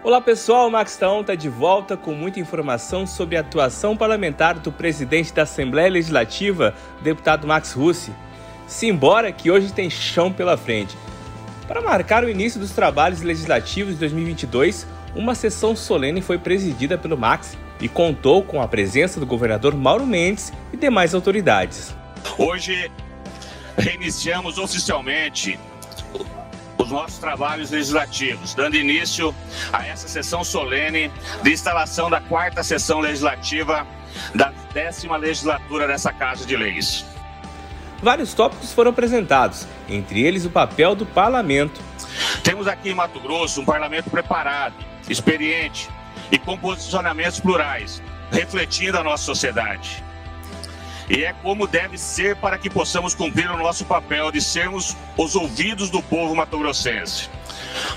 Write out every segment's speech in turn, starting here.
Olá pessoal, Max Taon está de volta com muita informação sobre a atuação parlamentar do presidente da Assembleia Legislativa, deputado Max Russi. Simbora que hoje tem chão pela frente. Para marcar o início dos trabalhos legislativos de 2022, uma sessão solene foi presidida pelo Max e contou com a presença do governador Mauro Mendes e demais autoridades. Hoje reiniciamos oficialmente os nossos trabalhos legislativos, dando início a essa sessão solene de instalação da quarta sessão legislativa da décima legislatura dessa Casa de Leis. Vários tópicos foram apresentados, entre eles o papel do parlamento. Temos aqui em Mato Grosso um parlamento preparado, experiente e com posicionamentos plurais, refletindo a nossa sociedade. E é como deve ser para que possamos cumprir o nosso papel de sermos os ouvidos do povo matogrossense.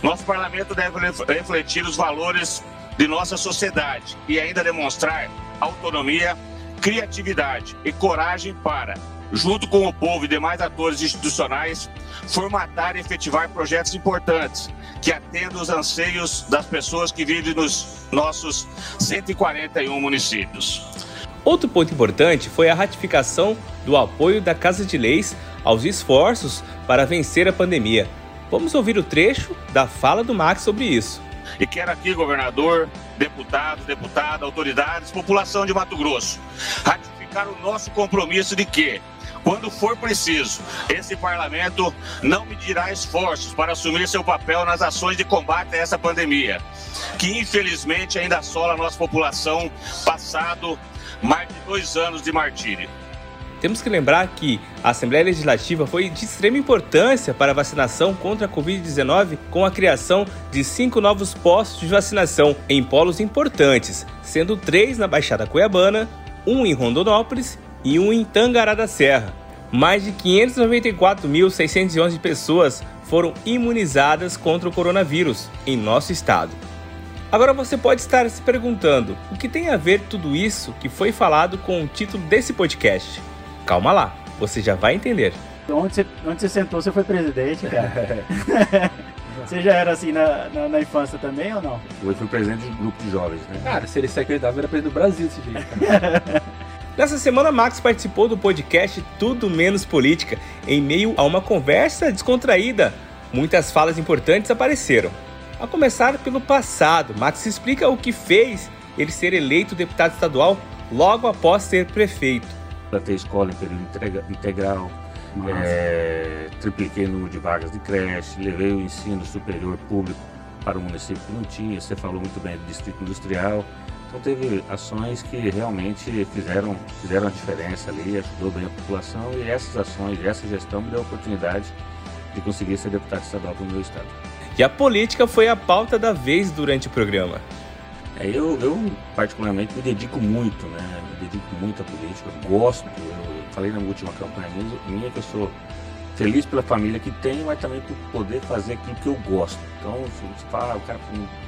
Nosso parlamento deve refletir os valores de nossa sociedade e ainda demonstrar autonomia, criatividade e coragem para, junto com o povo e demais atores institucionais, formatar e efetivar projetos importantes que atendam os anseios das pessoas que vivem nos nossos 141 municípios. Outro ponto importante foi a ratificação do apoio da Casa de Leis aos esforços para vencer a pandemia. Vamos ouvir o trecho da fala do Max sobre isso. E quero aqui, governador, deputados, deputadas, autoridades, população de Mato Grosso, ratificar o nosso compromisso de que, quando for preciso, esse parlamento não medirá esforços para assumir seu papel nas ações de combate a essa pandemia, que infelizmente ainda assola a nossa população, passado mais de dois anos de martírio. Temos que lembrar que a Assembleia Legislativa foi de extrema importância para a vacinação contra a Covid-19 com a criação de cinco novos postos de vacinação em polos importantes, sendo três na Baixada Cuiabana, um em Rondonópolis e um em Tangará da Serra. Mais de 594.611 pessoas foram imunizadas contra o coronavírus em nosso estado. Agora você pode estar se perguntando o que tem a ver tudo isso que foi falado com o título desse podcast. Calma lá, você já vai entender. Onde você, onde você sentou, você foi presidente, cara. você já era assim na, na, na, infância também ou não? Eu fui presidente de grupo de jovens, né? Cara, se ele se acreditava, era presidente do Brasil desse jeito. Nessa semana, Max participou do podcast Tudo Menos Política, em meio a uma conversa descontraída. Muitas falas importantes apareceram. A começar pelo passado, Max explica o que fez ele ser eleito deputado estadual logo após ser prefeito. Para ter escola em período integral, é, tripliquei o número de vagas de creche, levei o ensino superior público para o município que não tinha. Você falou muito bem do distrito industrial. Então teve ações que realmente fizeram, fizeram a diferença ali, ajudou bem a população e essas ações, essa gestão me deu a oportunidade de conseguir ser deputado estadual do meu estado. E a política foi a pauta da vez durante o programa. É, eu, eu, particularmente me dedico muito, né? Me dedico muito à política, gosto. Eu falei na última campanha minha que eu sou feliz pela família que tenho, mas também por poder fazer aquilo que eu gosto. Então, se fala, o cara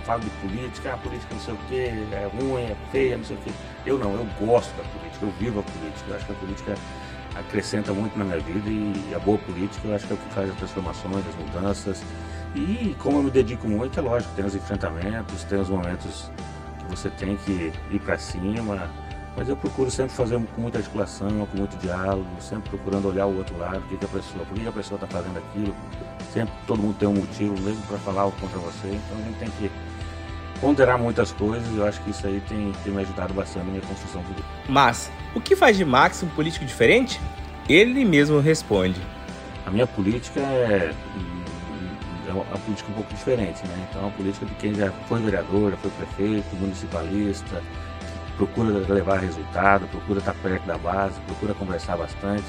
fala de política, a ah, política não sei o quê, é ruim, é feia, não sei o quê. Eu não, eu gosto da política, eu vivo a política. Eu acho que a política acrescenta muito na minha vida e a boa política eu acho que é o que faz as transformações, as mudanças. E como eu me dedico muito, é lógico, tem os enfrentamentos, tem os momentos que você tem que ir para cima, mas eu procuro sempre fazer com muita articulação, com muito diálogo, sempre procurando olhar o outro lado, o que, que a pessoa, por que a pessoa está fazendo aquilo. Sempre todo mundo tem um motivo mesmo para falar contra você, então a gente tem que ponderar muitas coisas e eu acho que isso aí tem, tem me ajudado bastante na minha construção política. Mas, o que faz de Max um político diferente? Ele mesmo responde. A minha política é é uma política um pouco diferente, né? Então, é uma política de quem já foi vereador, já foi prefeito, municipalista, procura levar resultado, procura estar perto da base, procura conversar bastante,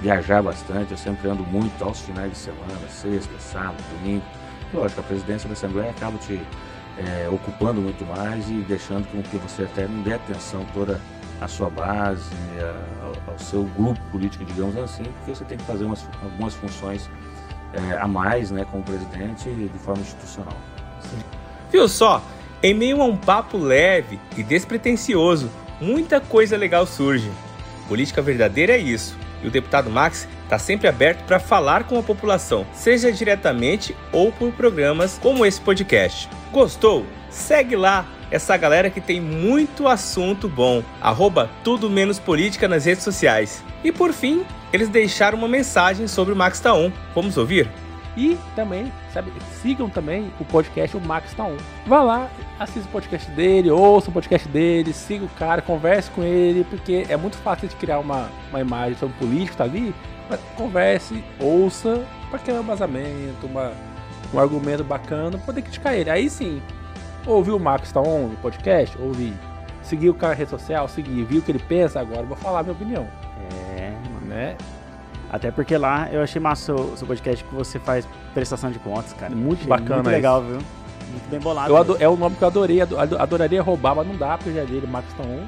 viajar bastante. Eu sempre ando muito aos finais de semana, sexta, sábado, domingo. Lógico, a presidência da Assembleia acaba te é, ocupando muito mais e deixando com que você até não dê atenção toda à sua base, ao, ao seu grupo político, digamos assim, porque você tem que fazer umas, algumas funções é, a mais né, como presidente de forma institucional. Sim. Viu só? Em meio a um papo leve e despretensioso, muita coisa legal surge. Política verdadeira é isso. E o deputado Max está sempre aberto para falar com a população, seja diretamente ou por programas como esse podcast. Gostou? Segue lá essa galera que tem muito assunto bom. Arroba tudo menos política nas redes sociais. E por fim, eles deixaram uma mensagem sobre o Max Taon. Vamos ouvir? E também, sabe, sigam também o podcast O Max Tá On. Vá lá, assista o podcast dele, ouça o podcast dele, siga o cara, converse com ele, porque é muito fácil de criar uma, uma imagem sobre um político tá ali, mas converse, ouça, para criar um vazamento, uma, um argumento bacana, poder criticar ele. Aí sim, ouviu o Max Tá On no podcast, ouvi. Seguir o cara na rede social, seguir, viu o que ele pensa, agora vou falar a minha opinião. É, mano. Né? Até porque lá eu achei massa o seu podcast que você faz prestação de contas, cara. Muito Achei bacana Muito isso. legal, viu? Muito bem bolado. É o nome que eu adorei, ado- ado- adoraria roubar, mas não dá, porque eu já dele, Max Tá On.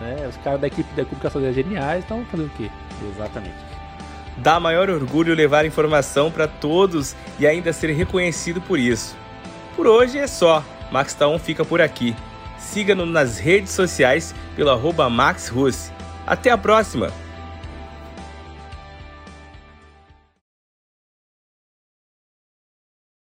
né? Os caras da equipe da comunicação são geniais, então fazendo o quê? Exatamente. Dá maior orgulho levar informação para todos e ainda ser reconhecido por isso. Por hoje é só. Max Taon fica por aqui. Siga-nos nas redes sociais pelo arroba Max Russe. Até a próxima!